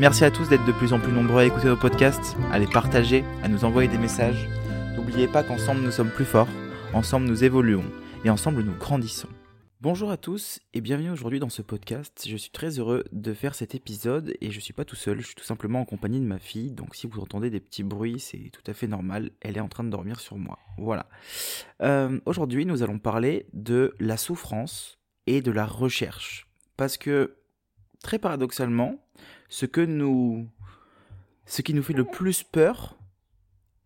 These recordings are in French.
Merci à tous d'être de plus en plus nombreux à écouter nos podcasts, à les partager, à nous envoyer des messages. N'oubliez pas qu'ensemble nous sommes plus forts, ensemble nous évoluons et ensemble nous grandissons. Bonjour à tous et bienvenue aujourd'hui dans ce podcast. Je suis très heureux de faire cet épisode et je suis pas tout seul, je suis tout simplement en compagnie de ma fille. Donc si vous entendez des petits bruits, c'est tout à fait normal. Elle est en train de dormir sur moi. Voilà. Euh, aujourd'hui, nous allons parler de la souffrance et de la recherche. Parce que très paradoxalement, ce que nous ce qui nous fait le plus peur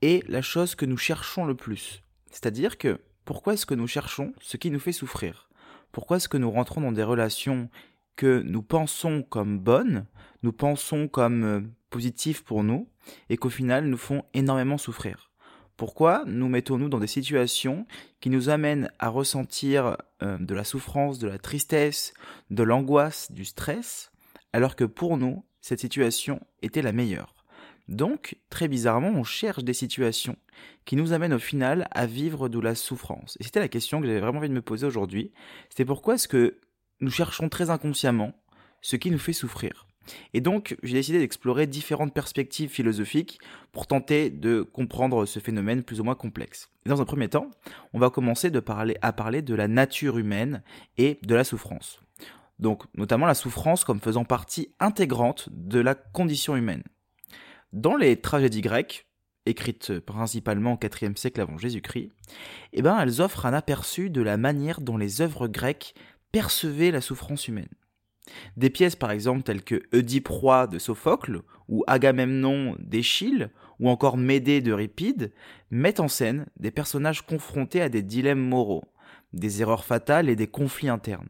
est la chose que nous cherchons le plus. C'est-à-dire que pourquoi est-ce que nous cherchons ce qui nous fait souffrir? Pourquoi est-ce que nous rentrons dans des relations que nous pensons comme bonnes, nous pensons comme euh, positives pour nous, et qu'au final nous font énormément souffrir? Pourquoi nous mettons-nous dans des situations qui nous amènent à ressentir euh, de la souffrance, de la tristesse, de l'angoisse, du stress, alors que pour nous, cette situation était la meilleure. Donc, très bizarrement, on cherche des situations qui nous amènent au final à vivre de la souffrance. Et c'était la question que j'avais vraiment envie de me poser aujourd'hui. C'était pourquoi est-ce que nous cherchons très inconsciemment ce qui nous fait souffrir? Et donc, j'ai décidé d'explorer différentes perspectives philosophiques pour tenter de comprendre ce phénomène plus ou moins complexe. dans un premier temps, on va commencer à parler de la nature humaine et de la souffrance donc notamment la souffrance comme faisant partie intégrante de la condition humaine. Dans les tragédies grecques, écrites principalement au IVe siècle avant Jésus-Christ, eh ben, elles offrent un aperçu de la manière dont les œuvres grecques percevaient la souffrance humaine. Des pièces par exemple telles que Oedipe de Sophocle, ou Agamemnon d'Échille, ou encore Médée d'Euripide, mettent en scène des personnages confrontés à des dilemmes moraux, des erreurs fatales et des conflits internes.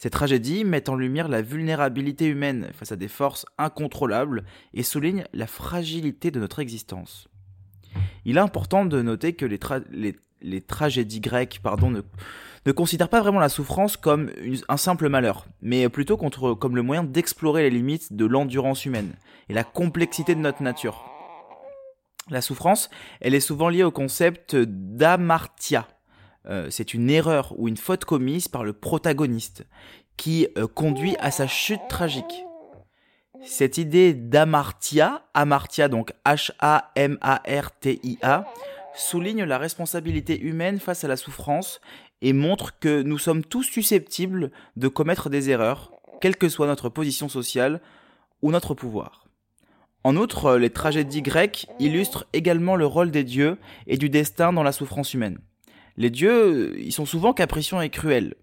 Ces tragédies mettent en lumière la vulnérabilité humaine face à des forces incontrôlables et soulignent la fragilité de notre existence. Il est important de noter que les, tragédies grecques ne, considèrent pas vraiment la souffrance comme un simple malheur, mais plutôt comme le moyen d'explorer les limites de l'endurance humaine et la complexité de notre nature. La souffrance, elle est souvent liée au concept d'amartia, euh, c'est une erreur ou une faute commise par le protagoniste qui euh, conduit à sa chute tragique. Cette idée d'amartia, amartia donc H-A-M-A-R-T-I-A, souligne la responsabilité humaine face à la souffrance et montre que nous sommes tous susceptibles de commettre des erreurs, quelle que soit notre position sociale ou notre pouvoir. En outre, les tragédies grecques illustrent également le rôle des dieux et du destin dans la souffrance humaine. Les dieux, ils sont souvent capricieux et cruels,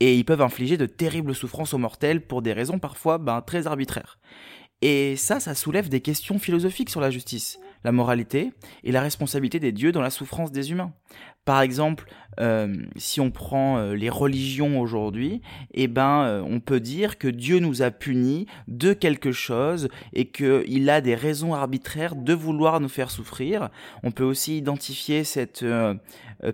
et ils peuvent infliger de terribles souffrances aux mortels pour des raisons parfois ben, très arbitraires. Et ça, ça soulève des questions philosophiques sur la justice, la moralité et la responsabilité des dieux dans la souffrance des humains. Par exemple, euh, si on prend euh, les religions aujourd'hui, eh ben, euh, on peut dire que Dieu nous a punis de quelque chose et qu'il a des raisons arbitraires de vouloir nous faire souffrir. On peut aussi identifier cette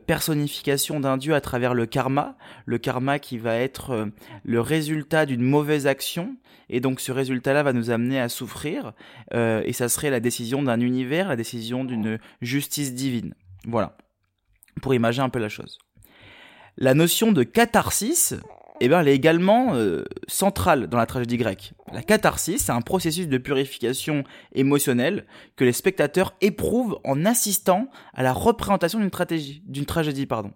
personnification d'un Dieu à travers le karma, le karma qui va être le résultat d'une mauvaise action et donc ce résultat-là va nous amener à souffrir, et ça serait la décision d'un univers, la décision d'une justice divine. Voilà pour imaginer un peu la chose. La notion de catharsis, eh ben, elle est également euh, centrale dans la tragédie grecque. La catharsis, c'est un processus de purification émotionnelle que les spectateurs éprouvent en assistant à la représentation d'une tragédie, pardon.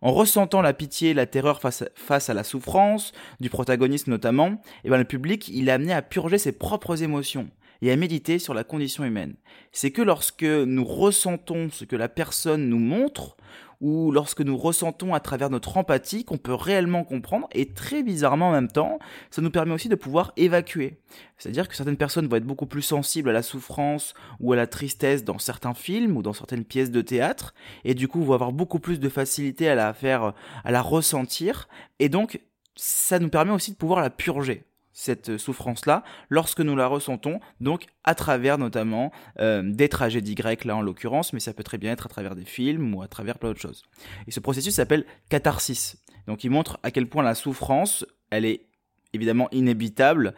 En ressentant la pitié et la terreur face à, face à la souffrance, du protagoniste notamment, eh ben, le public, il est amené à purger ses propres émotions et à méditer sur la condition humaine. C'est que lorsque nous ressentons ce que la personne nous montre, ou lorsque nous ressentons à travers notre empathie qu'on peut réellement comprendre, et très bizarrement en même temps, ça nous permet aussi de pouvoir évacuer. C'est-à-dire que certaines personnes vont être beaucoup plus sensibles à la souffrance ou à la tristesse dans certains films ou dans certaines pièces de théâtre, et du coup vont avoir beaucoup plus de facilité à la faire, à la ressentir, et donc ça nous permet aussi de pouvoir la purger cette souffrance-là lorsque nous la ressentons, donc à travers notamment euh, des tragédies grecques là en l'occurrence, mais ça peut très bien être à travers des films ou à travers plein d'autres choses. Et ce processus s'appelle catharsis. Donc il montre à quel point la souffrance, elle est évidemment inévitable,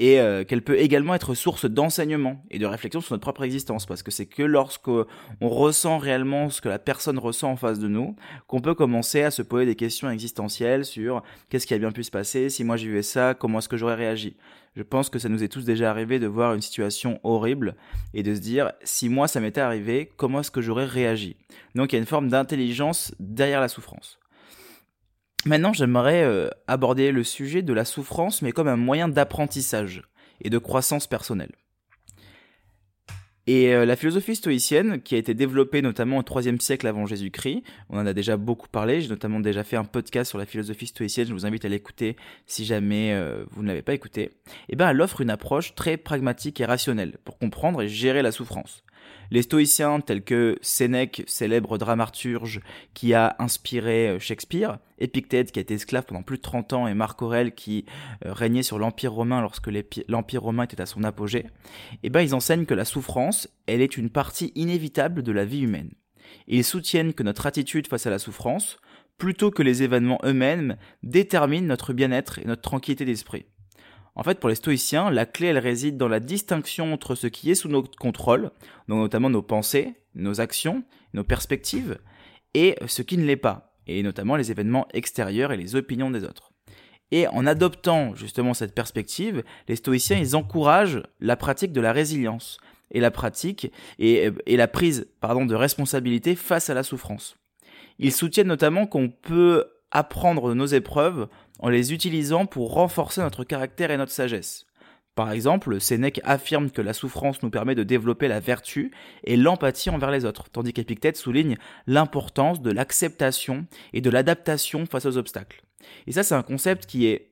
et euh, qu'elle peut également être source d'enseignement et de réflexion sur notre propre existence, parce que c'est que lorsque on ressent réellement ce que la personne ressent en face de nous, qu'on peut commencer à se poser des questions existentielles sur qu'est-ce qui a bien pu se passer, si moi j'ai vu ça, comment est-ce que j'aurais réagi. Je pense que ça nous est tous déjà arrivé de voir une situation horrible et de se dire si moi ça m'était arrivé, comment est-ce que j'aurais réagi? Donc il y a une forme d'intelligence derrière la souffrance. Maintenant, j'aimerais euh, aborder le sujet de la souffrance, mais comme un moyen d'apprentissage et de croissance personnelle. Et euh, la philosophie stoïcienne, qui a été développée notamment au IIIe siècle avant Jésus-Christ, on en a déjà beaucoup parlé, j'ai notamment déjà fait un podcast sur la philosophie stoïcienne, je vous invite à l'écouter si jamais euh, vous ne l'avez pas écouté, et eh ben elle offre une approche très pragmatique et rationnelle pour comprendre et gérer la souffrance. Les stoïciens tels que Sénèque, célèbre dramaturge qui a inspiré euh, Shakespeare, Épictète qui a été esclave pendant plus de 30 ans et Marc Aurèle qui euh, régnait sur l'Empire romain lorsque l'Empire romain était à son apogée, eh ben ils enseignent que la souffrance, elle est une partie inévitable de la vie humaine. Ils soutiennent que notre attitude face à la souffrance, plutôt que les événements eux-mêmes, détermine notre bien-être et notre tranquillité d'esprit. En fait, pour les stoïciens, la clé, elle réside dans la distinction entre ce qui est sous notre contrôle, donc notamment nos pensées, nos actions, nos perspectives, et ce qui ne l'est pas, et notamment les événements extérieurs et les opinions des autres. Et en adoptant justement cette perspective, les stoïciens, encouragent la pratique de la résilience, et la pratique, et, la prise, de responsabilité face à la souffrance. Ils soutiennent notamment qu'on peut apprendre de nos épreuves en les utilisant pour renforcer notre caractère et notre sagesse. Par exemple, Sénèque affirme que la souffrance nous permet de développer la vertu et l'empathie envers les autres, tandis qu'Épictète souligne l'importance de l'acceptation et de l'adaptation face aux obstacles. Et ça, c'est un concept qui est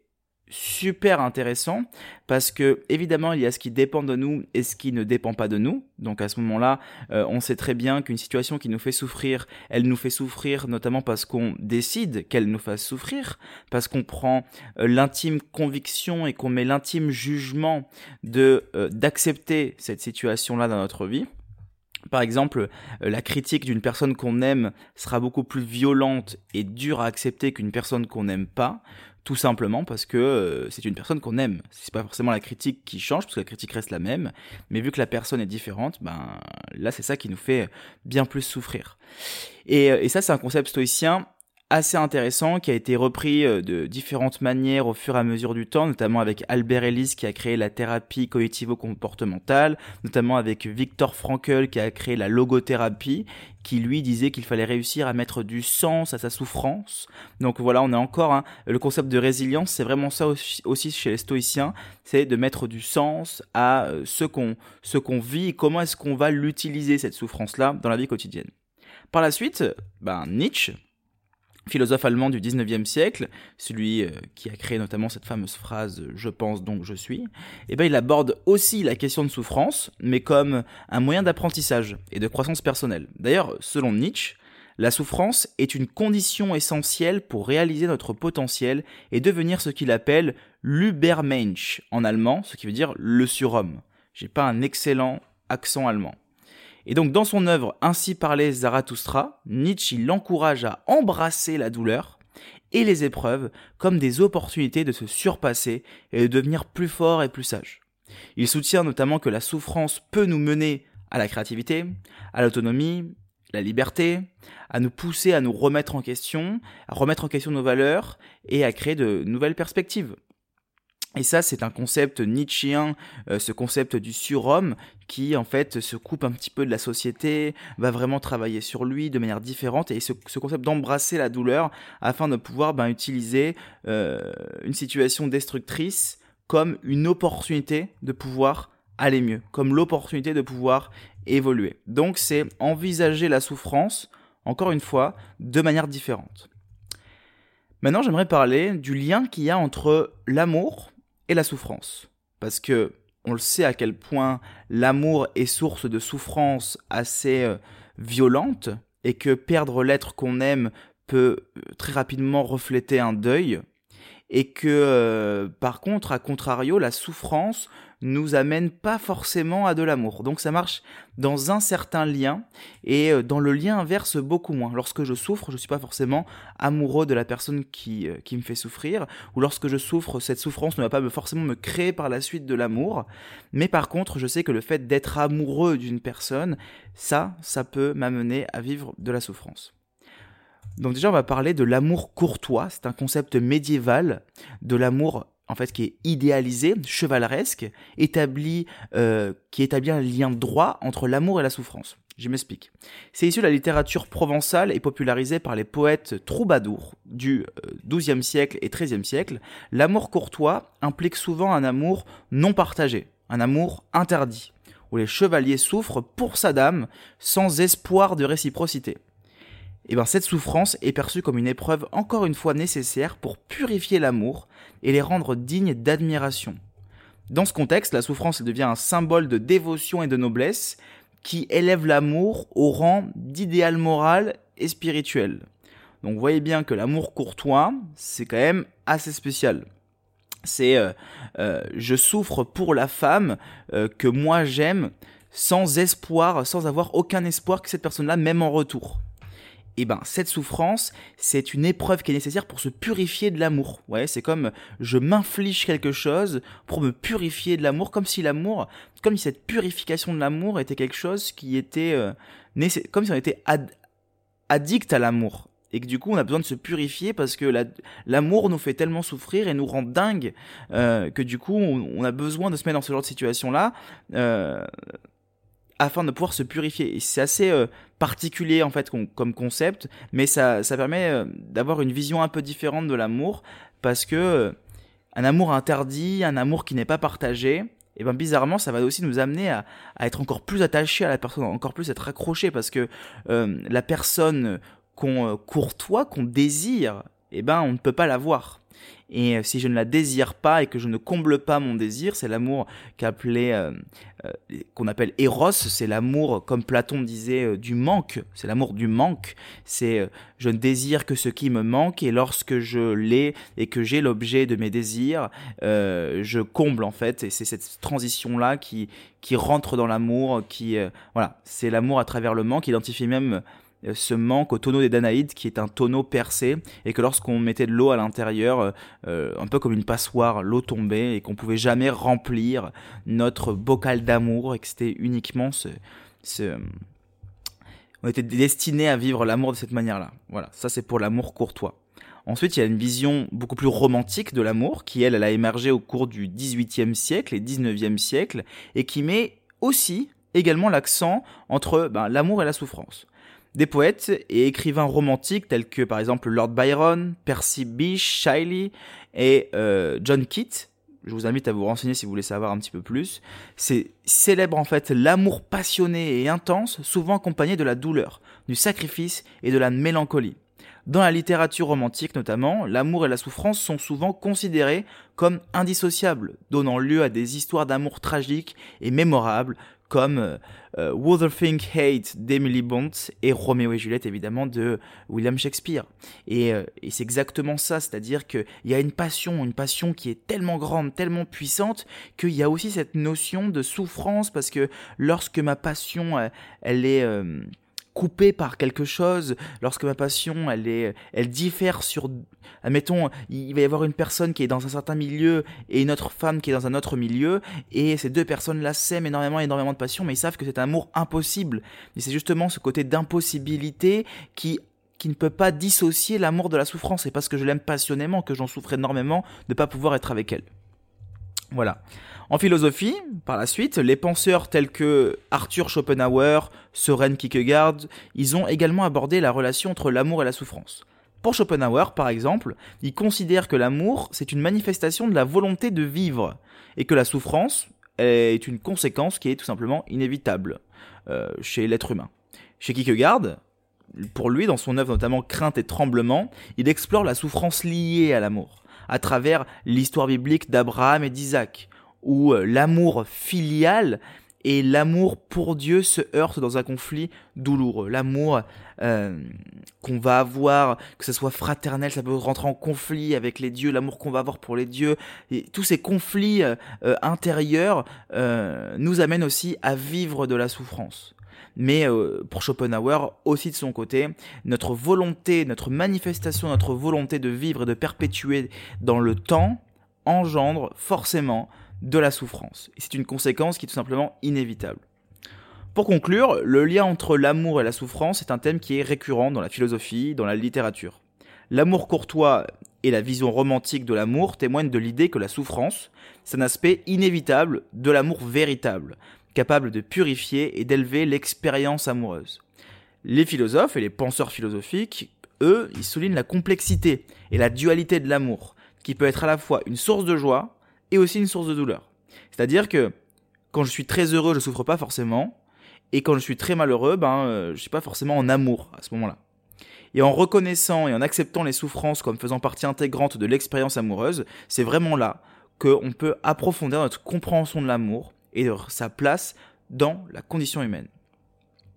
super intéressant parce que évidemment il y a ce qui dépend de nous et ce qui ne dépend pas de nous. Donc à ce moment-là, euh, on sait très bien qu'une situation qui nous fait souffrir, elle nous fait souffrir notamment parce qu'on décide qu'elle nous fasse souffrir, parce qu'on prend euh, l'intime conviction et qu'on met l'intime jugement de euh, d'accepter cette situation-là dans notre vie. Par exemple, la critique d'une personne qu'on aime sera beaucoup plus violente et dure à accepter qu'une personne qu'on n'aime pas tout simplement parce que euh, c'est une personne qu'on aime. C'est pas forcément la critique qui change, parce que la critique reste la même, mais vu que la personne est différente, ben là c'est ça qui nous fait bien plus souffrir. Et, euh, et ça c'est un concept stoïcien assez intéressant qui a été repris euh, de différentes manières au fur et à mesure du temps, notamment avec Albert Ellis qui a créé la thérapie cognitivo-comportementale, notamment avec Victor Frankl qui a créé la logothérapie, qui lui disait qu'il fallait réussir à mettre du sens à sa souffrance. Donc voilà, on a encore hein, le concept de résilience, c'est vraiment ça aussi, chez les stoïciens, c'est de mettre du sens à euh, ce qu'on ce qu'on vit et comment est-ce qu'on va l'utiliser cette souffrance-là dans la vie quotidienne. Par la suite, ben Nietzsche, philosophe allemand du 19e siècle, celui euh, qui a créé notamment cette fameuse phrase je pense donc je suis, eh ben il aborde aussi la question de souffrance, mais comme un moyen d'apprentissage et de croissance personnelle. D'ailleurs, selon Nietzsche, la souffrance est une condition essentielle pour réaliser notre potentiel et devenir ce qu'il appelle l'Übermensch en allemand, ce qui veut dire le surhomme. J'ai pas un excellent accent allemand. Et donc dans son œuvre Ainsi parlait Zarathustra, Nietzsche l'encourage à embrasser la douleur et les épreuves comme des opportunités de se surpasser et de devenir plus fort et plus sage. Il soutient notamment que la souffrance peut nous mener à la créativité, à l'autonomie, la liberté, à nous pousser à nous remettre en question, à remettre en question nos valeurs et à créer de nouvelles perspectives. Et ça, c'est un concept nietzschéen, euh, ce concept du surhomme, qui en fait se coupe un petit peu de la société, va vraiment travailler sur lui de manière différente, et ce, concept d'embrasser la douleur afin de pouvoir ben, utiliser euh, une situation destructrice comme une opportunité de pouvoir aller mieux, comme l'opportunité de pouvoir évoluer. Donc c'est envisager la souffrance, encore une fois, de manière différente. Maintenant, j'aimerais parler du lien qu'il y a entre l'amour et la souffrance. Parce que on le sait à quel point l'amour est source de souffrance assez euh, violente et que perdre l'être qu'on aime peut euh, très rapidement refléter un deuil. et que euh, par contre, à contrario, la souffrance nous amène pas forcément à de l'amour. Donc ça marche dans un certain lien et euh, dans le lien inverse beaucoup moins. Lorsque je souffre, je suis pas forcément amoureux de la personne qui, euh, qui me fait souffrir ou lorsque je souffre, cette souffrance ne va pas forcément me créer par la suite de l'amour. Mais par contre, je sais que le fait d'être amoureux d'une personne, ça, ça peut m'amener à vivre de la souffrance. Donc déjà, on va parler de l'amour courtois. C'est un concept médiéval de l'amour en fait qui est idéalisé, chevaleresque, établi, euh, qui établit un lien droit entre l'amour et la souffrance. Je m'explique. C'est issu de la littérature provençale et popularisé par les poètes troubadours du XIIe euh, siècle et XIIIe siècle. L'amour courtois implique souvent un amour non partagé, un amour interdit, où les chevaliers souffrent pour sa dame sans espoir de réciprocité et eh ben cette souffrance est perçue comme une épreuve encore une fois nécessaire pour purifier l'amour et les rendre dignes d'admiration. Dans ce contexte, la souffrance devient un symbole de dévotion et de noblesse qui élève l'amour au rang d'idéal moral et spirituel. Donc vous voyez bien que l'amour courtois, c'est quand même assez spécial. C'est euh, euh, je souffre pour la femme euh, que moi j'aime sans espoir, sans avoir aucun espoir que cette personne-là m'aime en retour et eh ben cette souffrance, c'est une épreuve qui est nécessaire pour se purifier de l'amour. Ouais, c'est comme je m'inflige quelque chose pour me purifier de l'amour, comme si l'amour, comme si cette purification de l'amour était quelque chose qui était euh, comme si on était addict à l'amour et que du coup on a besoin de se purifier parce que l'amour nous fait tellement souffrir et nous rend dingue euh, que du coup on, a besoin de se mettre dans ce genre de situation là euh, afin de pouvoir se purifier. C'est assez euh, particulier en fait comme concept, mais ça, ça permet euh, d'avoir une vision un peu différente de l'amour parce que euh, un amour interdit, un amour qui n'est pas partagé, et ben bizarrement ça va aussi nous amener à, à, être encore plus attaché à la personne, encore plus être accroché parce que la personne qu'on courtoie, qu'on désire, et ben on ne peut pas la voir. Et euh, si je ne la désire pas et que je ne comble pas mon désir, c'est l'amour qu'appelait, euh, euh, qu'on appelle Eros, c'est l'amour, comme Platon disait, du manque. C'est l'amour du manque. C'est je ne désire que ce qui me manque et lorsque je l'ai et que j'ai l'objet de mes désirs, je comble en fait. Et c'est cette transition là qui qui rentre dans l'amour, qui voilà, c'est l'amour à travers le manque. Identifié même euh, ce manque au tonneau des Danaïdes qui est un tonneau percé et que lorsqu'on mettait de l'eau à l'intérieur, euh, euh, un peu comme une passoire, l'eau tombait et qu'on pouvait jamais remplir notre bocal d'amour et que c'était uniquement ce, on était destiné à vivre l'amour de cette manière-là. Voilà, ça c'est pour l'amour courtois. Ensuite, il y a une vision beaucoup plus romantique de l'amour qui, elle, elle a émergé au cours du XVIIIe siècle et XIXe siècle et qui met aussi également l'accent entre ben, l'amour et la souffrance. Des poètes et écrivains romantiques tels que par exemple Lord Byron, Percy Bysshe Shelley et euh, John Keats, je vous invite à vous renseigner si vous voulez savoir un petit peu plus, c'est célèbre en fait l'amour passionné et intense, souvent accompagné de la douleur, du sacrifice et de la mélancolie. Dans la littérature romantique notamment, l'amour et la souffrance sont souvent considérés comme indissociables, donnant lieu à des histoires d'amour tragiques et mémorables comme euh, euh Wuthering Hate d'Emily Bont et Roméo et Juliette évidemment de William Shakespeare. Et, euh, et c'est exactement ça, c'est-à-dire qu'il y a une passion, une passion qui est tellement grande, tellement puissante, qu'il y a aussi cette notion de souffrance parce que lorsque ma passion, elle, elle est... Euh, coupée par quelque chose, lorsque ma passion, elle est, elle diffère sur, admettons, il va y avoir une personne qui est dans un certain milieu et une autre femme qui est dans un autre milieu, et ces deux personnes-là s'aiment énormément, énormément de passion, mais ils savent que c'est un amour impossible. Et c'est justement ce côté d'impossibilité qui qui ne peut pas dissocier l'amour de la souffrance. C'est parce que je l'aime passionnément que j'en souffre énormément de ne pas pouvoir être avec elle. Voilà. En philosophie, par la suite, les penseurs tels que Arthur Schopenhauer, Søren Kierkegaard, ils ont également abordé la relation entre l'amour et la souffrance. Pour Schopenhauer, par exemple, il considère que l'amour, c'est une manifestation de la volonté de vivre, et que la souffrance est une conséquence qui est tout simplement inévitable euh, chez l'être humain. Chez Kierkegaard, pour lui, dans son œuvre notamment Crainte et Tremblement, il explore la souffrance liée à l'amour, à travers l'histoire biblique d'Abraham et d'Isaac, où euh, l'amour filial et l'amour pour Dieu se heurte dans un conflit douloureux. L'amour euh, qu'on va avoir, que ce soit fraternel, ça peut rentrer en conflit avec les dieux, l'amour qu'on va avoir pour les dieux, et tous ces conflits euh, intérieurs nous amènent aussi à vivre de la souffrance. Mais pour Schopenhauer, aussi de son côté, notre volonté, notre manifestation, notre volonté de vivre et de perpétuer dans le temps engendre forcément de la souffrance. C'est une conséquence qui est tout simplement inévitable. Pour conclure, le lien entre l'amour et la souffrance est un thème qui est récurrent dans la philosophie, dans la littérature. L'amour courtois et la vision romantique de l'amour témoignent de l'idée que la souffrance, c'est un aspect inévitable de l'amour véritable, capable de purifier et d'élever l'expérience amoureuse. Les philosophes et les penseurs philosophiques, eux, ils soulignent la complexité et la dualité de l'amour, qui peut être à la fois une source de joie et aussi une source de douleur. C'est-à-dire que quand je suis très heureux, je souffre pas forcément, et quand je suis très malheureux, ben euh, je suis pas forcément en amour à ce moment-là. Et en reconnaissant et en acceptant les souffrances comme faisant partie intégrante de l'expérience amoureuse, c'est vraiment là qu'on peut approfondir notre compréhension de l'amour et de sa place dans la condition humaine.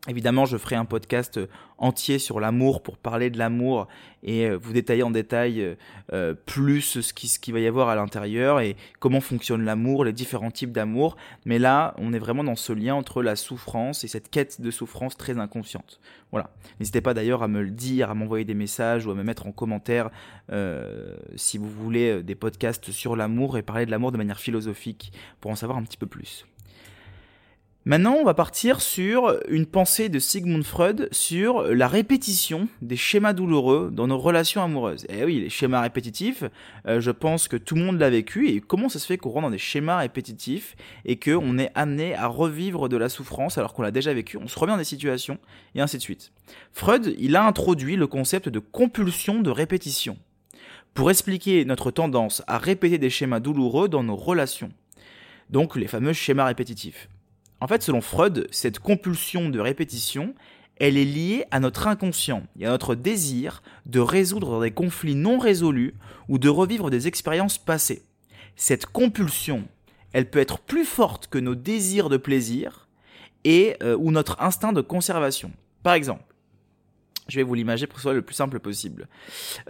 Évidemment, je ferai un podcast euh, entier sur l'amour pour parler de l'amour et euh, vous détailler en détail euh, plus ce qui, ce qui va y avoir à l'intérieur et comment fonctionne l'amour, les différents types d'amour. Mais là, on est vraiment dans ce lien entre la souffrance et cette quête de souffrance très inconsciente. Voilà. N'hésitez pas d'ailleurs à me le dire, à m'envoyer des messages ou à me mettre en commentaire si vous voulez des podcasts sur l'amour et parler de l'amour de manière philosophique pour en savoir un petit peu plus. Maintenant, on va partir sur une pensée de Sigmund Freud sur la répétition des schémas douloureux dans nos relations amoureuses. Et eh oui, les schémas répétitifs, euh, je pense que tout le monde l'a vécu. Et comment ça se fait qu'on rentre dans des schémas répétitifs et qu'on est amené à revivre de la souffrance alors qu'on l'a déjà vécu? On se revient dans des situations et ainsi de suite. Freud, il a introduit le concept de compulsion de répétition pour expliquer notre tendance à répéter des schémas douloureux dans nos relations. Donc les fameux schémas répétitifs. En fait, selon Freud, cette compulsion de répétition, elle est liée à notre inconscient et à notre désir de résoudre des conflits non résolus ou de revivre des expériences passées. Cette compulsion, elle peut être plus forte que nos désirs de plaisir et euh, ou notre instinct de conservation. Par exemple, je vais vous l'imager pour que ce soit le plus simple possible.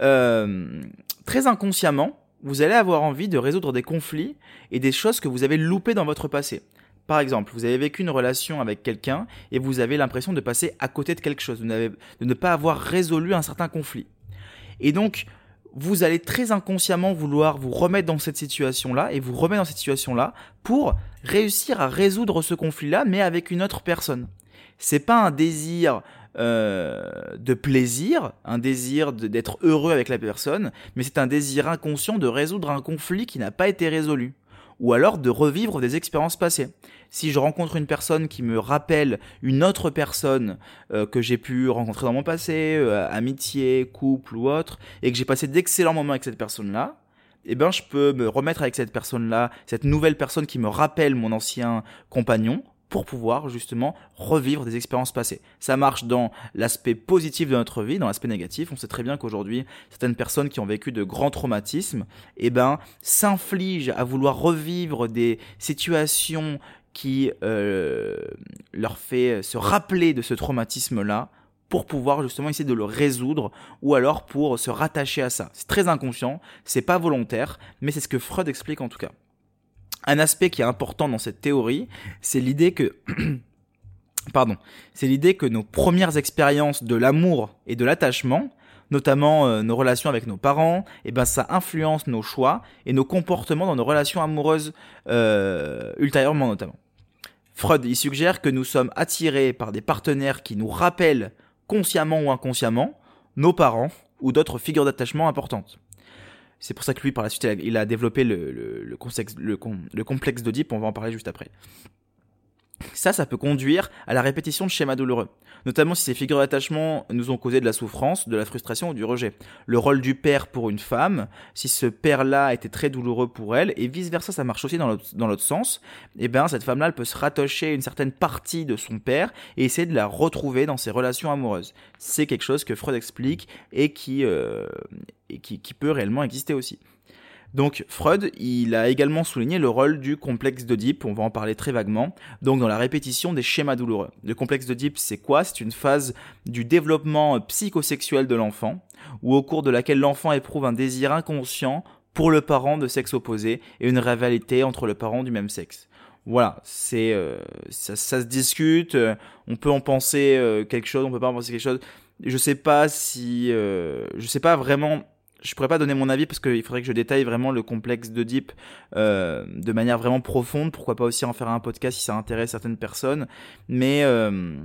Euh, très inconsciemment, vous allez avoir envie de résoudre des conflits et des choses que vous avez loupées dans votre passé. Par exemple, vous avez vécu une relation avec quelqu'un et vous avez l'impression de passer à côté de quelque chose, de, ne pas avoir résolu un certain conflit. Et donc, vous allez très inconsciemment vouloir vous remettre dans cette situation-là et vous remettre dans cette situation-là pour réussir à résoudre ce conflit-là, mais avec une autre personne. C'est pas un désir euh, de plaisir, un désir d'être heureux avec la personne, mais c'est un désir inconscient de résoudre un conflit qui n'a pas été résolu ou alors de revivre des expériences passées. Si je rencontre une personne qui me rappelle une autre personne euh, que j'ai pu rencontrer dans mon passé, euh, amitié, couple ou autre, et que j'ai passé d'excellents moments avec cette personne-là, eh ben je peux me remettre avec cette personne-là, cette nouvelle personne qui me rappelle mon ancien compagnon, pour pouvoir justement revivre des expériences passées. Ça marche dans l'aspect positif de notre vie, dans l'aspect négatif. On sait très bien qu'aujourd'hui, certaines personnes qui ont vécu de grands traumatismes, eh ben, s'infligent à vouloir revivre des situations qui euh, leur fait se rappeler de ce traumatisme-là pour pouvoir justement essayer de le résoudre ou alors pour se rattacher à ça. C'est très inconscient, c'est pas volontaire, mais c'est ce que Freud explique en tout cas. Un aspect qui est important dans cette théorie, c'est l'idée que pardon, c'est l'idée que nos premières expériences de l'amour et de l'attachement, notamment euh, nos relations avec nos parents, eh ben ça influence nos choix et nos comportements dans nos relations amoureuses euh, ultérieurement notamment. Freud il suggère que nous sommes attirés par des partenaires qui nous rappellent consciemment ou inconsciemment nos parents ou d'autres figures d'attachement importantes. C'est pour ça que lui, par la suite, il a, développé le, le, le, le complexe d'Oedipe, on va en parler juste après. Ça, ça peut conduire à la répétition de schémas douloureux, notamment si ces figures d'attachement nous ont causé de la souffrance, de la frustration ou du rejet. Le rôle du père pour une femme, si ce père-là était très douloureux pour elle, et vice-versa, ça marche aussi dans l'autre sens, eh bien cette femme-là, elle peut se rattacher une certaine partie de son père et essayer de la retrouver dans ses relations amoureuses. C'est quelque chose que Freud explique et qui, euh, peut réellement exister aussi. Donc Freud, il a également souligné le rôle du complexe d'Oedipe, on va en parler très vaguement, donc dans la répétition des schémas douloureux. Le complexe d'Oedipe, c'est quoi? C'est une phase du développement psychosexuel de l'enfant, ou au cours de laquelle l'enfant éprouve un désir inconscient pour le parent de sexe opposé et une rivalité entre le parent du même sexe. Voilà, c'est euh, ça, se discute, euh, on peut en penser euh, quelque chose, on peut pas en penser quelque chose. Je sais pas si je sais pas vraiment je pourrais pas donner mon avis parce qu'il faudrait que je détaille vraiment le complexe d'Oedipe euh, de manière vraiment profonde. Pourquoi pas aussi en faire un podcast si ça intéresse certaines personnes. Mais euh,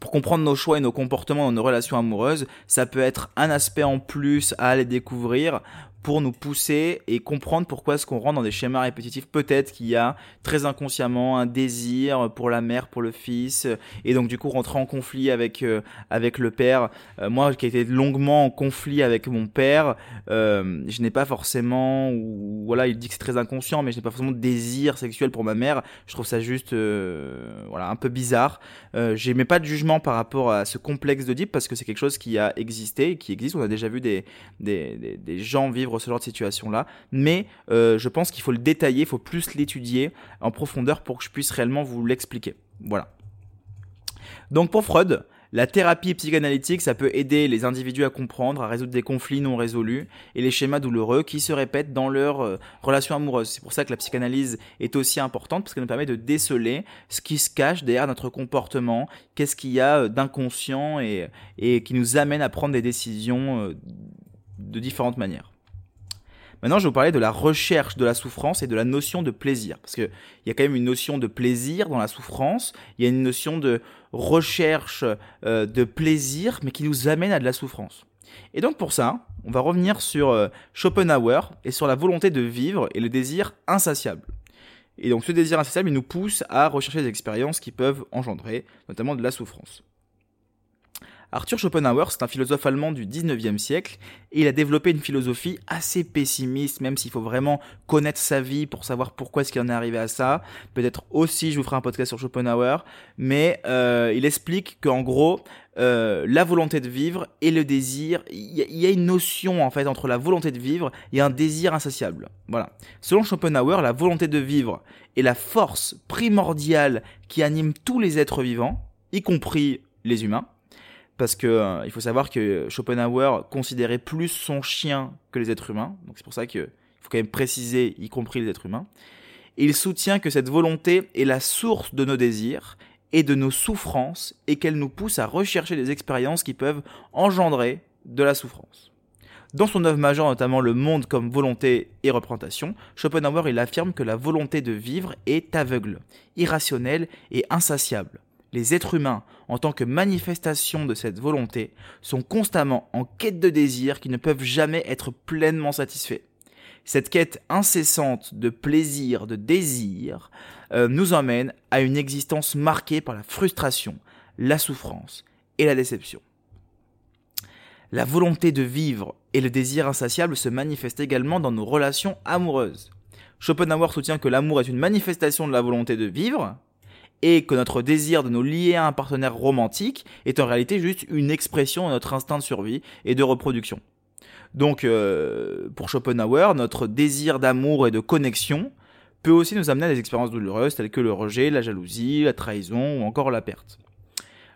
pour comprendre nos choix et nos comportements dans nos relations amoureuses, ça peut être un aspect en plus à aller découvrir pour nous pousser et comprendre pourquoi est-ce qu'on rentre dans des schémas répétitifs. Peut-être qu'il y a très inconsciemment un désir pour la mère, pour le fils, et donc du coup rentrer en conflit avec euh, avec le père. Euh, moi, qui ai été longuement en conflit avec mon père, euh, je n'ai pas forcément, ou voilà, il dit que c'est très inconscient, mais je n'ai pas forcément de désir sexuel pour ma mère. Je trouve ça juste, voilà, un peu bizarre. J'aimais pas de jugement par rapport à ce complexe de parce que c'est quelque chose qui a existé, qui existe. On a déjà vu des, des gens vivre ce genre de situation-là. Mais euh, je pense qu'il faut le détailler, il faut plus l'étudier en profondeur pour que je puisse réellement vous l'expliquer. Voilà. Donc pour Freud, la thérapie psychanalytique, ça peut aider les individus à comprendre, à résoudre des conflits non résolus et les schémas douloureux qui se répètent dans leur euh, relation amoureuse. C'est pour ça que la psychanalyse est aussi importante parce qu'elle nous permet de déceler ce qui se cache derrière notre comportement, qu'est-ce qu'il y a euh, d'inconscient et qui nous amène à prendre des décisions de différentes manières. Maintenant, je vais vous parler de la recherche de la souffrance et de la notion de plaisir. Parce qu'il y a quand même une notion de plaisir dans la souffrance, il y a une notion de recherche euh, de plaisir, mais qui nous amène à de la souffrance. Et donc pour ça, on va revenir sur euh, Schopenhauer et sur la volonté de vivre et le désir insatiable. Et donc ce désir insatiable, il nous pousse à rechercher des expériences qui peuvent engendrer notamment de la souffrance. Arthur Schopenhauer, c'est un philosophe allemand du 19e siècle, et il a développé une philosophie assez pessimiste, même s'il faut vraiment connaître sa vie pour savoir pourquoi est-ce qu'il en est arrivé à ça. Peut-être aussi, je vous ferai un podcast sur Schopenhauer, mais euh, il explique qu'en gros, euh, la volonté de vivre et le désir, il y, a une notion en fait entre la volonté de vivre et un désir insatiable. Voilà. Selon Schopenhauer, la volonté de vivre est la force primordiale qui anime tous les êtres vivants, y compris les humains parce que euh, il faut savoir que Schopenhauer considérait plus son chien que les êtres humains, donc c'est pour ça qu'il faut quand même préciser, y compris les êtres humains. Il soutient que cette volonté est la source de nos désirs et de nos souffrances et qu'elle nous pousse à rechercher des expériences qui peuvent engendrer de la souffrance. Dans son œuvre majeure, notamment Le monde comme volonté et représentation, Schopenhauer affirme que la volonté de vivre est aveugle, irrationnelle et insatiable les êtres humains, en tant que manifestation de cette volonté, sont constamment en quête de désirs qui ne peuvent jamais être pleinement satisfaits. Cette quête incessante de plaisir, de désir, euh, nous emmène à une existence marquée par la frustration, la souffrance et la déception. La volonté de vivre et le désir insatiable se manifestent également dans nos relations amoureuses. Schopenhauer soutient que l'amour est une manifestation de la volonté de vivre, et que notre désir de nous lier à un partenaire romantique est en réalité juste une expression de notre instinct de survie et de reproduction. Donc, euh, pour Schopenhauer, notre désir d'amour et de connexion peut aussi nous amener à des expériences douloureuses telles que le rejet, la jalousie, la trahison ou encore la perte.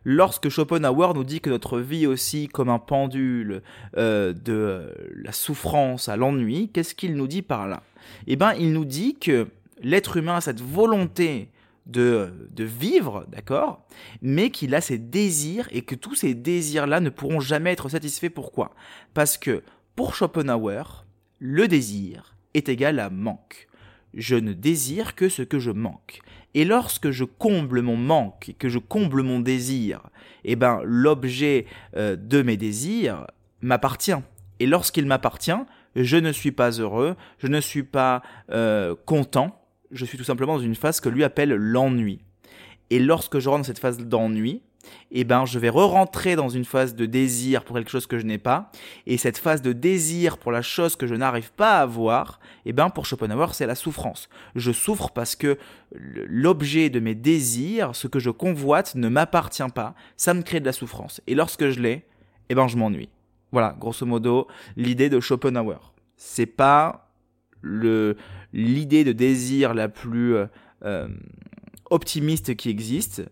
Lorsque Schopenhauer nous dit que notre vie aussi comme un pendule euh, de la souffrance à l'ennui, qu'est-ce qu'il nous dit par là? Eh bien, il nous dit que l'être humain a cette volonté de, de vivre, d'accord Mais qu'il a ses désirs et que tous ces désirs-là ne pourront jamais être satisfaits. Pourquoi? Parce que pour Schopenhauer, le désir est égal à manque. Je ne désire que ce que je manque. Et lorsque je comble mon manque que je comble mon désir, eh ben l'objet euh, de mes désirs m'appartient. Et lorsqu'il m'appartient, je ne suis pas heureux, je ne suis pas euh, content, je suis tout simplement dans une phase que lui appelle l'ennui. Et lorsque je rentre dans cette phase d'ennui, eh ben, je vais re-rentrer dans une phase de désir pour quelque chose que je n'ai pas. Et cette phase de désir pour la chose que je n'arrive pas à avoir, eh ben, pour Schopenhauer, c'est la souffrance. Je souffre parce que l'objet de mes désirs, ce que je convoite, ne m'appartient pas. Ça me crée de la souffrance. Et lorsque je l'ai, eh ben, je m'ennuie. Voilà, grosso modo, l'idée de Schopenhauer. C'est pas l'idée de désir la plus euh, optimiste qui existe,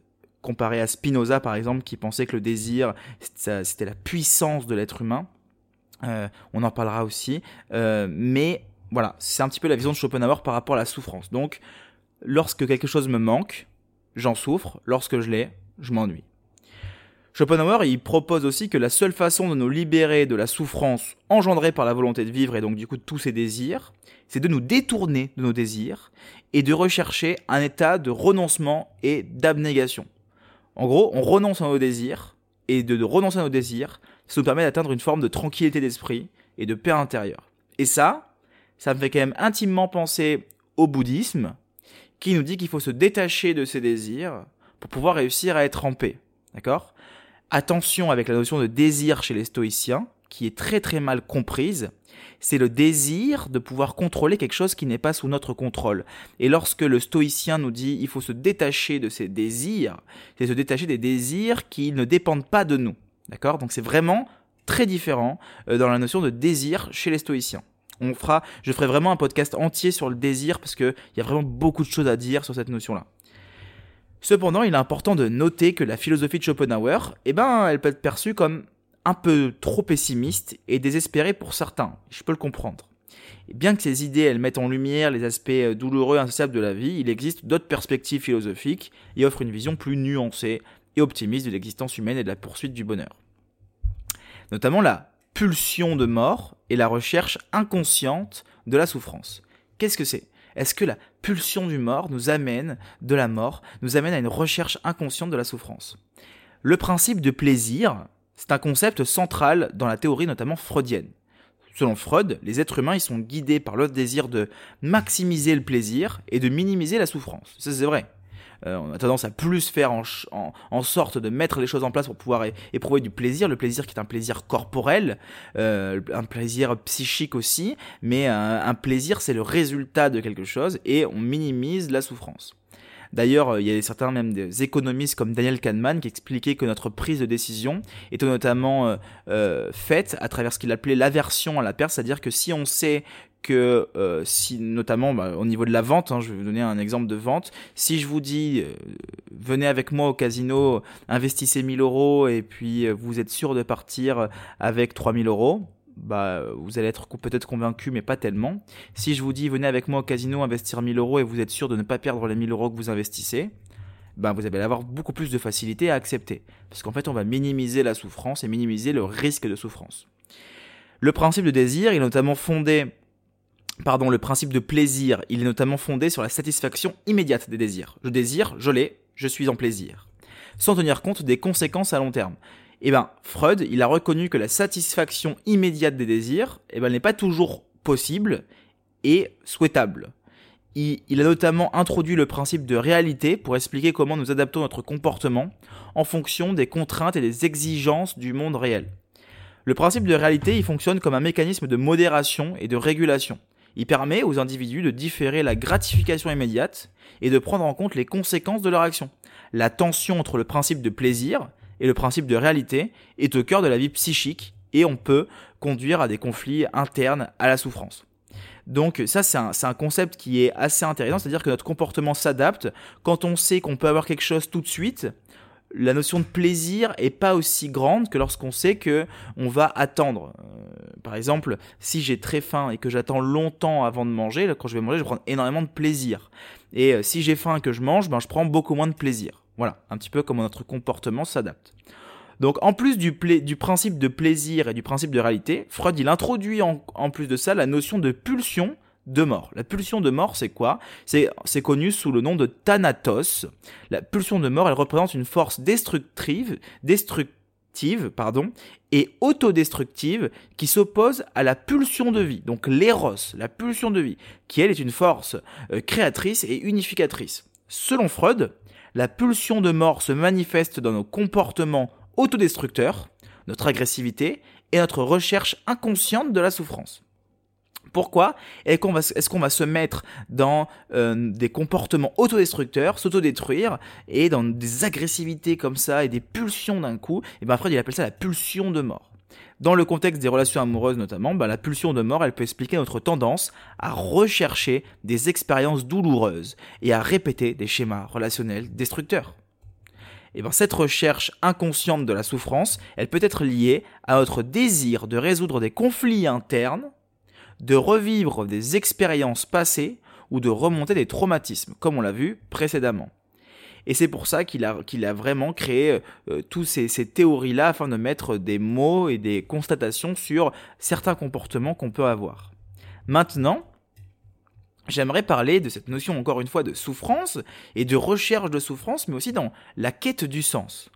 comparé à Spinoza par exemple, qui pensait que le désir, c'était la puissance de l'être humain. Euh, on en parlera aussi. Euh, mais voilà, c'est un petit peu la vision de Schopenhauer par rapport à la souffrance. Donc, lorsque quelque chose me manque, j'en souffre. Lorsque je l'ai, je m'ennuie. Schopenhauer, il propose aussi que la seule façon de nous libérer de la souffrance engendrée par la volonté de vivre et donc du coup de tous ces désirs, c'est de nous détourner de nos désirs et de rechercher un état de renoncement et d'abnégation. En gros, on renonce à nos désirs et de, renoncer à nos désirs, ça nous permet d'atteindre une forme de tranquillité d'esprit et de paix intérieure. Et ça, ça me fait quand même intimement penser au bouddhisme, qui nous dit qu'il faut se détacher de ses désirs pour pouvoir réussir à être en paix. D'accord? Attention avec la notion de désir chez les stoïciens, qui est très très mal comprise. C'est le désir de pouvoir contrôler quelque chose qui n'est pas sous notre contrôle. Et lorsque le stoïcien nous dit il faut se détacher de ses désirs, c'est se détacher des désirs qui ne dépendent pas de nous. D'accord? Donc c'est vraiment très différent euh, dans la notion de désir chez les stoïciens. On fera, je ferai vraiment un podcast entier sur le désir parce qu'il y a vraiment beaucoup de choses à dire sur cette notion-là. Cependant, il est important de noter que la philosophie de Schopenhauer, eh ben, elle peut être perçue comme un peu trop pessimiste et désespérée pour certains. Je peux le comprendre. Bien que ces idées, elles mettent en lumière les aspects euh, douloureux et insociables de la vie, il existe d'autres perspectives philosophiques et offrent une vision plus nuancée et optimiste de l'existence humaine et de la poursuite du bonheur. Notamment la pulsion de mort et la recherche inconsciente de la souffrance. Qu'est-ce que c'est? Est-ce que la pulsion du mort nous amène de la mort, nous amène à une recherche inconsciente de la souffrance? Le principe de plaisir, c'est un concept central dans la théorie notamment freudienne. Selon Freud, les êtres humains sont guidés par le désir de maximiser le plaisir et de minimiser la souffrance. Ça c'est vrai. Euh, on a tendance à plus faire en, sorte de mettre les choses en place pour pouvoir éprouver du plaisir, le plaisir qui est un plaisir corporel, euh, un plaisir psychique aussi, mais un plaisir c'est le résultat de quelque chose et on minimise la souffrance. D'ailleurs, il y a certains même des économistes comme Daniel Kahneman qui expliquaient que notre prise de décision était notamment euh, euh, faite à travers ce qu'il appelait l'aversion à la perte, c'est-à-dire que si on sait que euh, si notamment bah, au niveau de la vente, hein, je vais vous donner un exemple de vente, si je vous dis venez avec moi au casino, investissez 1000 euros et puis vous êtes sûr de partir avec 3000 euros, bah, vous allez être peut-être convaincu, mais pas tellement. Si je vous dis, venez avec moi au casino investir 1000 euros et vous êtes sûr de ne pas perdre les 1000 euros que vous investissez, bah, vous allez avoir beaucoup plus de facilité à accepter. Parce qu'en fait, on va minimiser la souffrance et minimiser le risque de souffrance. Le principe de désir, est notamment fondé, pardon, le principe de plaisir, il est notamment fondé sur la satisfaction immédiate des désirs. Je désire, je l'ai, je suis en plaisir. Sans tenir compte des conséquences à long terme. Eh ben, Freud, il a reconnu que la satisfaction immédiate des désirs, eh ben, n'est pas toujours possible et souhaitable. Il, a notamment introduit le principe de réalité pour expliquer comment nous adaptons notre comportement en fonction des contraintes et des exigences du monde réel. Le principe de réalité, il fonctionne comme un mécanisme de modération et de régulation. Il permet aux individus de différer la gratification immédiate et de prendre en compte les conséquences de leur action. La tension entre le principe de plaisir et le principe de réalité est au cœur de la vie psychique et on peut conduire à des conflits internes à la souffrance. Donc ça c'est un, concept qui est assez intéressant, c'est-à-dire que notre comportement s'adapte quand on sait qu'on peut avoir quelque chose tout de suite. La notion de plaisir est pas aussi grande que lorsqu'on sait que on va attendre. Euh, par exemple, si j'ai très faim et que j'attends longtemps avant de manger, quand je vais manger, je prends énormément de plaisir. Et euh, si j'ai faim et que je mange, ben je prends beaucoup moins de plaisir. Voilà, un petit peu comment notre comportement s'adapte. Donc en plus du, du, principe de plaisir et du principe de réalité, Freud il introduit en, plus de ça la notion de pulsion de mort. La pulsion de mort, c'est quoi? C'est connu sous le nom de Thanatos. La pulsion de mort, elle représente une force destructive, destructive et autodestructive qui s'oppose à la pulsion de vie, donc l'éros, la pulsion de vie, qui elle est une force euh, créatrice et unificatrice. Selon Freud, la pulsion de mort se manifeste dans nos comportements autodestructeurs, notre agressivité et notre recherche inconsciente de la souffrance. Pourquoi est-ce qu'on va, se mettre dans euh, des comportements autodestructeurs, s'autodétruire, et dans des agressivités comme ça et des pulsions d'un coup? Et bien Freud il appelle ça la pulsion de mort. Dans le contexte des relations amoureuses notamment, bah, la pulsion de mort, elle peut expliquer notre tendance à rechercher des expériences douloureuses et à répéter des schémas relationnels destructeurs. Et ben cette recherche inconsciente de la souffrance, elle peut être liée à notre désir de résoudre des conflits internes, de revivre des expériences passées ou de remonter des traumatismes, comme on l'a vu précédemment. Et c'est pour ça qu'il a, vraiment créé euh, toutes ces, théories-là afin de mettre des mots et des constatations sur certains comportements qu'on peut avoir. Maintenant, j'aimerais parler de cette notion encore une fois de souffrance et de recherche de souffrance, mais aussi dans la quête du sens.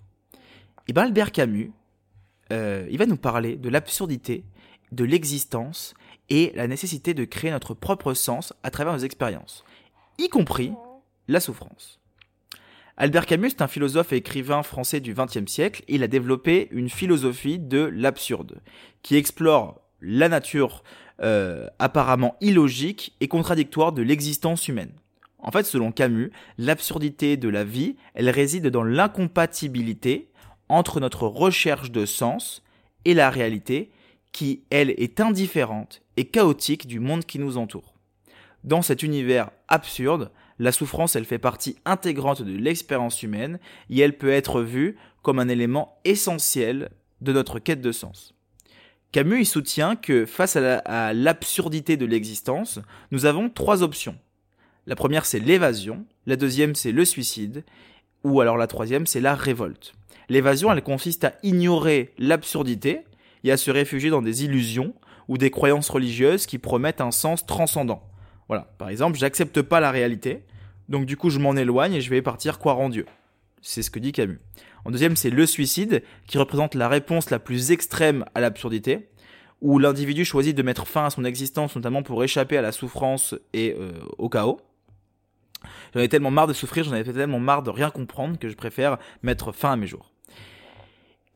Et ben Albert Camus, euh, il va nous parler de l'absurdité, de l'existence et la nécessité de créer notre propre sens à travers nos expériences, y compris la souffrance. Albert Camus est un philosophe et écrivain français du XXe siècle. Il a développé une philosophie de l'absurde, qui explore la nature euh, apparemment illogique et contradictoire de l'existence humaine. En fait, selon Camus, l'absurdité de la vie, elle réside dans l'incompatibilité entre notre recherche de sens et la réalité, qui, elle, est indifférente et chaotique du monde qui nous entoure. Dans cet univers absurde, la souffrance, elle fait partie intégrante de l'expérience humaine et elle peut être vue comme un élément essentiel de notre quête de sens. Camus y soutient que face à l'absurdité de l'existence, nous avons trois options. La première, c'est l'évasion, la deuxième, c'est le suicide, ou alors la troisième, c'est la révolte. L'évasion, elle consiste à ignorer l'absurdité et à se réfugier dans des illusions ou des croyances religieuses qui promettent un sens transcendant. Voilà, par exemple, j'accepte pas la réalité, donc du coup je m'en éloigne et je vais partir croire en Dieu. C'est ce que dit Camus. En deuxième, c'est le suicide, qui représente la réponse la plus extrême à l'absurdité, où l'individu choisit de mettre fin à son existence, notamment pour échapper à la souffrance et euh, au chaos. J'en ai tellement marre de souffrir, j'en avais tellement marre de rien comprendre que je préfère mettre fin à mes jours.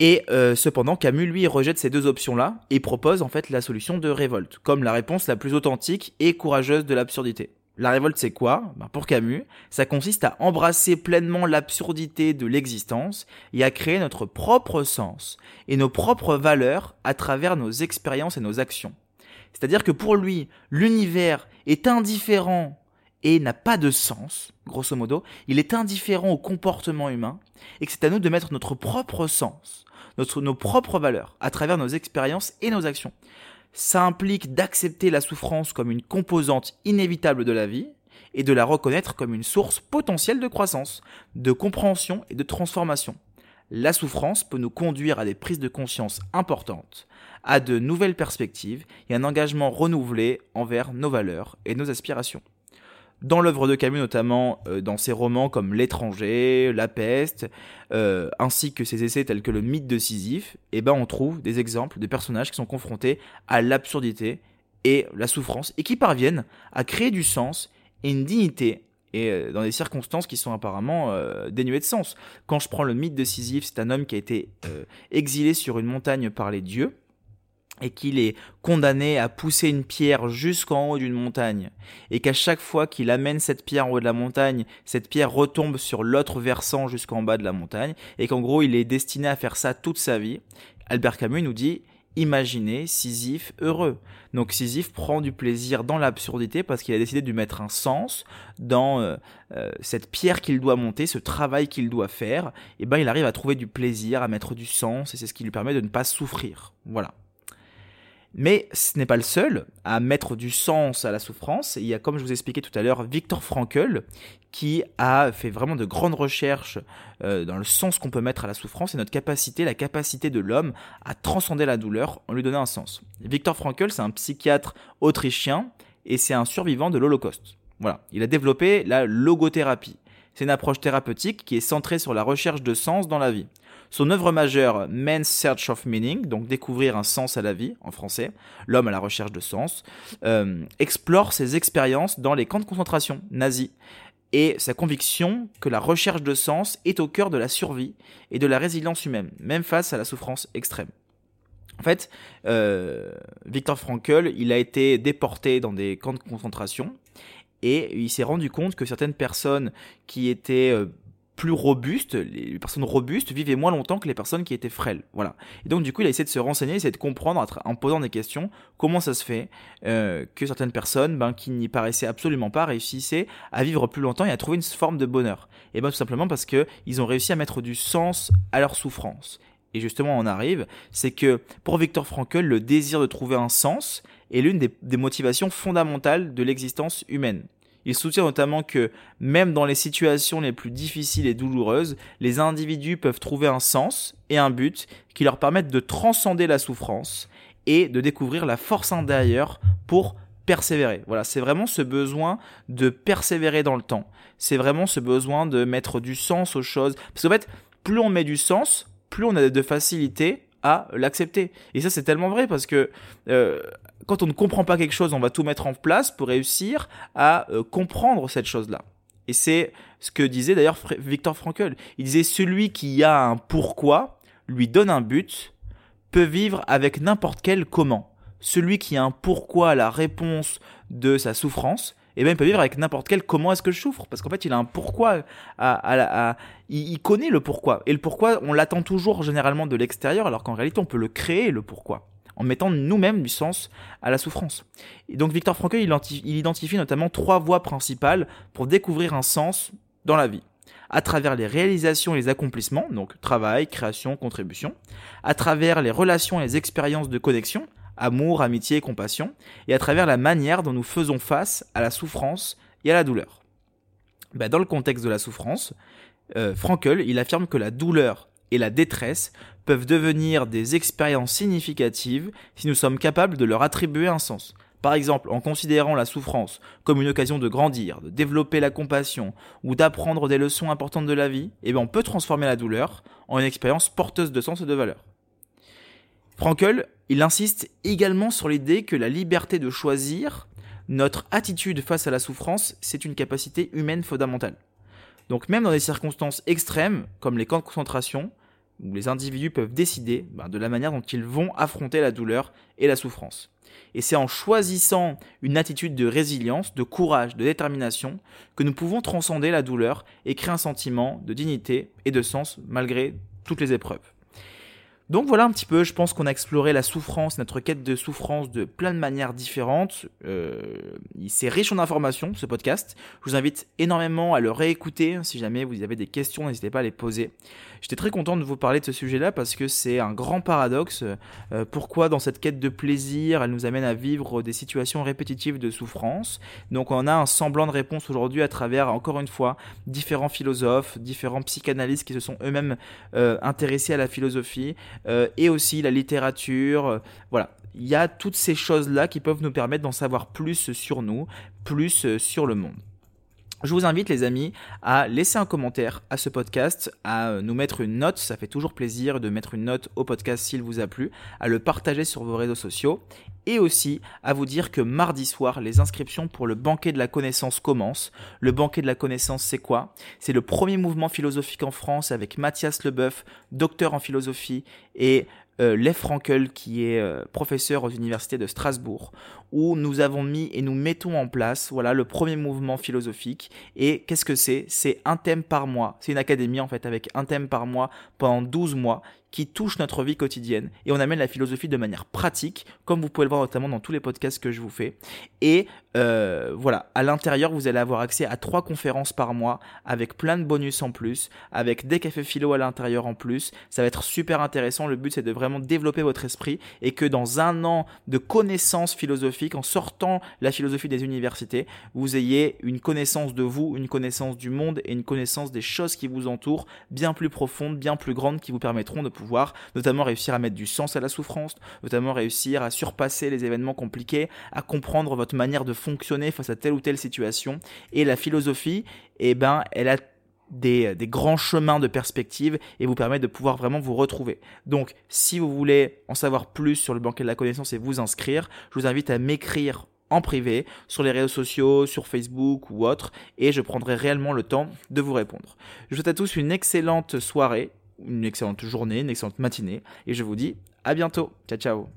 Et euh, cependant, Camus, lui, rejette ces deux options-là et propose en fait la solution de révolte, comme la réponse la plus authentique et courageuse de l'absurdité. La révolte, c'est quoi? Ben, Pour Camus, ça consiste à embrasser pleinement l'absurdité de l'existence et à créer notre propre sens et nos propres valeurs à travers nos expériences et nos actions. C'est-à-dire que pour lui, l'univers est indifférent et n'a pas de sens, grosso modo, il est indifférent au comportement humain, et que c'est à nous de mettre notre propre sens, nos propres valeurs à travers nos expériences et nos actions. Ça implique d'accepter la souffrance comme une composante inévitable de la vie et de la reconnaître comme une source potentielle de croissance, de compréhension et de transformation. La souffrance peut nous conduire à des prises de conscience importantes, à de nouvelles perspectives et un engagement renouvelé envers nos valeurs et nos aspirations. Dans l'œuvre de Camus, notamment euh, dans ses romans comme L'étranger, La peste, euh, ainsi que ses essais tels que Le mythe de Sisyphe, eh ben on trouve des exemples de personnages qui sont confrontés à l'absurdité et la souffrance et qui parviennent à créer du sens et une dignité et euh, dans des circonstances qui sont apparemment dénuées de sens. Quand je prends le mythe de Sisyphe, c'est un homme qui a été exilé sur une montagne par les dieux et qu'il est condamné à pousser une pierre jusqu'en haut d'une montagne, et qu'à chaque fois qu'il amène cette pierre en haut de la montagne, cette pierre retombe sur l'autre versant jusqu'en bas de la montagne, et qu'en gros il est destiné à faire ça toute sa vie, Albert Camus nous dit Imaginez Sisyphe heureux. Donc Sisyphe prend du plaisir dans l'absurdité parce qu'il a décidé de mettre un sens dans euh, euh, cette pierre qu'il doit monter, ce travail qu'il doit faire. Et ben il arrive à trouver du plaisir, à mettre du sens, et c'est ce qui lui permet de ne pas souffrir. Voilà. Mais ce n'est pas le seul à mettre du sens à la souffrance. Il y a, comme je vous expliquais tout à l'heure, Victor Frankl, qui a fait vraiment de grandes recherches euh, dans le sens qu'on peut mettre à la souffrance et notre capacité, la capacité de l'homme à transcender la douleur en lui donnant un sens. Victor Frankl, c'est un psychiatre autrichien et c'est un survivant de l'Holocauste. Voilà, il a développé la logothérapie. C'est une approche thérapeutique qui est centrée sur la recherche de sens dans la vie. Son œuvre majeure, Man's Search of Meaning, donc découvrir un sens à la vie en français, l'homme à la recherche de sens, euh, explore ses expériences dans les camps de concentration nazis et sa conviction que la recherche de sens est au cœur de la survie et de la résilience humaine, même face à la souffrance extrême. En fait, euh, Viktor Frankl, il a été déporté dans des camps de concentration et il s'est rendu compte que certaines personnes qui étaient euh, plus robustes, les personnes robustes vivaient moins longtemps que les personnes qui étaient frêles. Voilà. Et donc du coup, il a essayé de se renseigner, essayé de comprendre en posant des questions comment ça se fait euh, que certaines personnes, ben, qui n'y paraissaient absolument pas, réussissaient à vivre plus longtemps et à trouver une forme de bonheur. Et ben tout simplement parce que ils ont réussi à mettre du sens à leur souffrance. Et justement, on arrive, c'est que pour Victor Frankl, le désir de trouver un sens est l'une des motivations fondamentales de l'existence humaine. Il soutient notamment que même dans les situations les plus difficiles et douloureuses, les individus peuvent trouver un sens et un but qui leur permettent de transcender la souffrance et de découvrir la force intérieure pour persévérer. Voilà, c'est vraiment ce besoin de persévérer dans le temps. C'est vraiment ce besoin de mettre du sens aux choses. Parce qu'en fait, plus on met du sens, plus on a de facilité l'accepter. Et ça, c'est tellement vrai parce que euh, quand on ne comprend pas quelque chose, on va tout mettre en place pour réussir à euh, comprendre cette chose-là. Et c'est ce que disait d'ailleurs Victor Frankl. Il disait celui qui a un pourquoi lui donne un but peut vivre avec n'importe quel comment. Celui qui a un pourquoi la réponse de sa souffrance, et bien il peut vivre avec n'importe quel comment est-ce que je souffre? Parce qu'en fait il a un pourquoi il, connaît le pourquoi. Et le pourquoi on l'attend toujours généralement de l'extérieur alors qu'en réalité on peut le créer le pourquoi en mettant nous-mêmes du sens à la souffrance. Et donc Victor Frankl, il, il identifie notamment trois voies principales pour découvrir un sens dans la vie. À travers les réalisations et les accomplissements, donc travail, création, contribution, à travers les relations et les expériences de connexion, amour, amitié, compassion, et à travers la manière dont nous faisons face à la souffrance et à la douleur. Ben, dans le contexte de la souffrance, euh, Frankel, il affirme que la douleur et la détresse peuvent devenir des expériences significatives si nous sommes capables de leur attribuer un sens. Par exemple, en considérant la souffrance comme une occasion de grandir, de développer la compassion ou d'apprendre des leçons importantes de la vie, eh bien on peut transformer la douleur en une expérience porteuse de sens et de valeur. Frankel, il insiste également sur l'idée que la liberté de choisir notre attitude face à la souffrance, c'est une capacité humaine fondamentale. Donc même dans des circonstances extrêmes, comme les camps de concentration, où les individus peuvent décider ben, de la manière dont ils vont affronter la douleur et la souffrance. Et c'est en choisissant une attitude de résilience, de courage, de détermination, que nous pouvons transcender la douleur et créer un sentiment de dignité et de sens malgré toutes les épreuves. Donc voilà un petit peu, je pense qu'on a exploré la souffrance, notre quête de souffrance de plein de manières différentes. Euh, c'est riche en informations ce podcast. Je vous invite énormément à le réécouter. Si jamais vous avez des questions, n'hésitez pas à les poser. J'étais très content de vous parler de ce sujet-là parce que c'est un grand paradoxe. Euh, pourquoi dans cette quête de plaisir, elle nous amène à vivre des situations répétitives de souffrance Donc on a un semblant de réponse aujourd'hui à travers, encore une fois, différents philosophes, différents psychanalystes qui se sont eux-mêmes euh, intéressés à la philosophie. Euh, et aussi la littérature. Voilà, il y a toutes ces choses-là qui peuvent nous permettre d'en savoir plus sur nous, plus sur le monde. Je vous invite les amis à laisser un commentaire à ce podcast, à nous mettre une note, ça fait toujours plaisir de mettre une note au podcast s'il vous a plu, à le partager sur vos réseaux sociaux et aussi à vous dire que mardi soir, les inscriptions pour le banquet de la connaissance commencent. Le banquet de la connaissance, c'est quoi? C'est le premier mouvement philosophique en France avec Mathias Leboeuf, docteur en philosophie, et euh, Frankel, qui est euh, professeur aux universités de Strasbourg, où nous avons mis et nous mettons en place voilà le premier mouvement philosophique. Et qu'est-ce que c'est? C'est un thème par mois. C'est une académie en fait avec un thème par mois pendant 12 mois qui touche notre vie quotidienne et on amène la philosophie de manière pratique, comme vous pouvez le voir notamment dans tous les podcasts que je vous fais. Et euh, voilà, à l'intérieur, vous allez avoir accès à trois conférences par mois avec plein de bonus en plus, avec des cafés philo à l'intérieur en plus. Ça va être super intéressant. Le but, c'est de vraiment développer votre esprit et que dans un an de connaissances philosophiques, en sortant la philosophie des universités, vous ayez une connaissance de vous, une connaissance du monde et une connaissance des choses qui vous entourent bien plus profonde, bien plus grande, qui vous permettront de notamment réussir à mettre du sens à la souffrance, notamment réussir à surpasser les événements compliqués, à comprendre votre manière de fonctionner face à telle ou telle situation. Et la philosophie, eh ben, elle a des, des, grands chemins de perspective et vous permet de pouvoir vraiment vous retrouver. Donc, si vous voulez en savoir plus sur le banquet de la connaissance et vous inscrire, je vous invite à m'écrire en privé sur les réseaux sociaux, sur Facebook ou autre, et je prendrai réellement le temps de vous répondre. Je vous souhaite à tous une excellente soirée une excellente journée, une excellente matinée, et je vous dis à bientôt. Ciao ciao